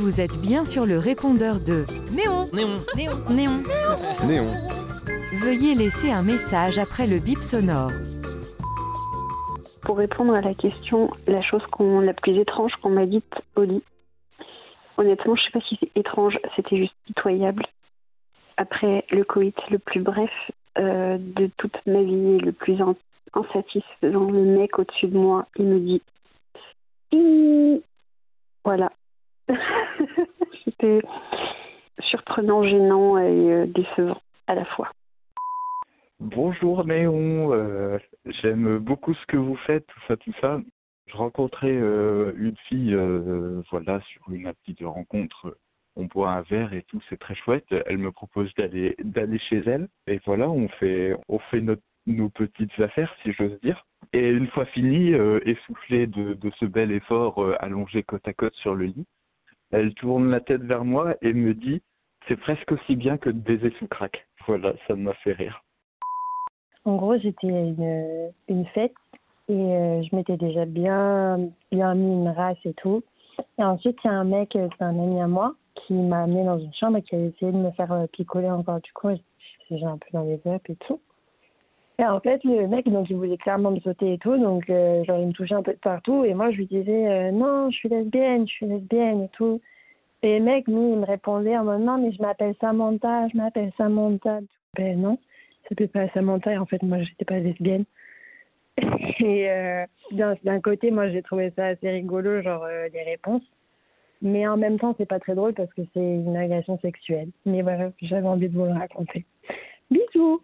Vous êtes bien sur le répondeur de Néon Néon. Néon Néon. Néon. Veuillez laisser un message après le bip sonore. Pour répondre à la question, la chose qu'on, la plus étrange qu'on m'a dite au lit, honnêtement, je sais pas si c'est étrange, c'était juste pitoyable. Après le coït le plus bref euh, de toute ma vie, et le plus in- insatisfaisant, le mec au-dessus de moi, il me dit Voilà. c'était surprenant, gênant et euh, décevant à la fois. Bonjour Néon, euh, j'aime beaucoup ce que vous faites, tout ça, tout ça. Je rencontrais euh, une fille, voilà, sur une de rencontre. On boit un verre et tout, c'est très chouette. Elle me propose d'aller d'aller chez elle et voilà, on fait on fait notre, nos petites affaires, si j'ose dire. Et une fois fini, essoufflé de, de ce bel effort allongé côte à côte sur le lit, elle tourne la tête vers moi et me dit c'est presque aussi bien que de baiser sous crack. Voilà, ça m'a fait rire. En gros, j'étais à une, une fête et euh, je m'étais déjà bien, bien mis une race et tout. Et ensuite, il y a un mec, euh, c'est un ami à moi, qui m'a amené dans une chambre et qui a essayé de me faire euh, picoler encore du coup. J'ai un peu dans les vapes et tout. Et en fait, le mec, donc, il voulait clairement me sauter et tout, donc euh, genre, il me touchait un peu de partout. Et moi, je lui disais, euh, non, je suis lesbienne, je suis lesbienne et tout. Et le mec, lui, il me répondait en mode, non, mais je m'appelle Samantha, je m'appelle Samantha. Ben non, s'appelait pas Samantha, et en fait, moi, j'étais pas lesbienne. Et euh, d'un d'un côté, moi, j'ai trouvé ça assez rigolo, genre euh, les réponses. Mais en même temps, c'est pas très drôle parce que c'est une agression sexuelle. Mais voilà, j'avais envie de vous le raconter. Bisous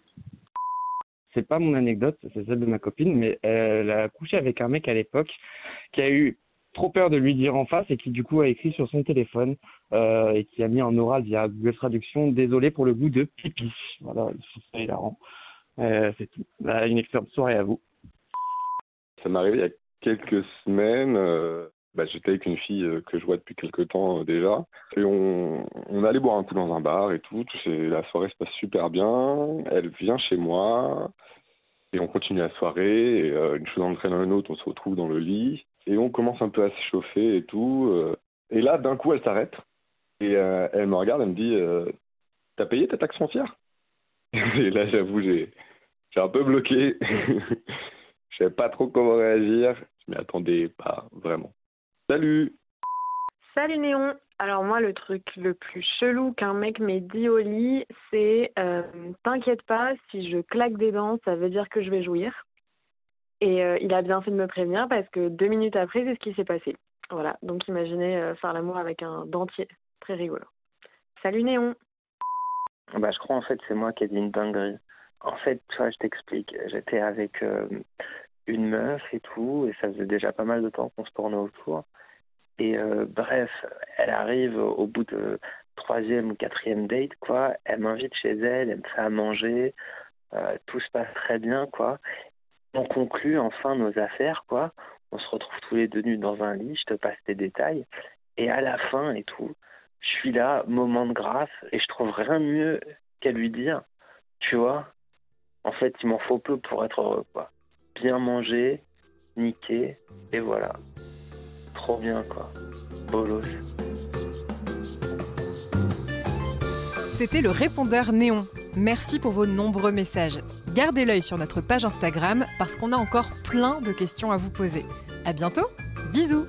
c'est pas mon anecdote, c'est celle de ma copine, mais elle a couché avec un mec à l'époque qui a eu trop peur de lui dire en face et qui du coup a écrit sur son téléphone euh, et qui a mis en oral via Google Traduction désolé pour le goût de pipi. Voilà, c'est hilarant. Euh, c'est tout. Bah, une excellente soirée à vous. Ça m'est arrivé il y a quelques semaines. euh, bah, J'étais avec une fille euh, que je vois depuis quelques temps déjà. Et on, on allait boire un coup dans un bar et tout. la soirée se passe super bien. Elle vient chez moi. Et on continue la soirée. Et, euh, une chose entraîne une autre, on se retrouve dans le lit. Et on commence un peu à se chauffer et tout. euh. et là, d'un coup, elle s'arrête. Et euh, elle me regarde, elle me dit T'as payé ta taxe foncière? Et là, j'avoue, j'ai j'ai un peu bloqué. Je savais pas trop comment réagir. Je m'y attendais pas vraiment. Salut Salut Néon. Alors moi, le truc le plus chelou qu'un mec m'ait dit au lit, c'est euh, t'inquiète pas, si je claque des dents, ça veut dire que je vais jouir. Et euh, il a bien fait de me prévenir parce que deux minutes après, c'est ce qui s'est passé. Voilà. Donc imaginez euh, faire l'amour avec un dentier, très rigolo. Salut Néon. Bah, je crois en fait c'est moi qui ai dit une dinguerie. En fait, tu vois, je t'explique. J'étais avec une meuf et tout, et ça faisait déjà pas mal de temps qu'on se tournait autour. Et euh, bref, elle arrive au bout de troisième ou quatrième date, quoi. Elle m'invite chez elle, elle me fait à manger, euh, tout se passe très bien, quoi. On conclut enfin nos affaires, quoi. On se retrouve tous les deux nus dans un lit, je te passe tes détails. Et à la fin et tout, je suis là, moment de grâce, et je trouve rien de mieux qu'à lui dire, tu vois, en fait, il m'en faut peu pour être heureux, quoi. Bien manger, niquer, et voilà. Trop bien, quoi. Bolos. C'était le répondeur Néon. Merci pour vos nombreux messages. Gardez l'œil sur notre page Instagram parce qu'on a encore plein de questions à vous poser. À bientôt, bisous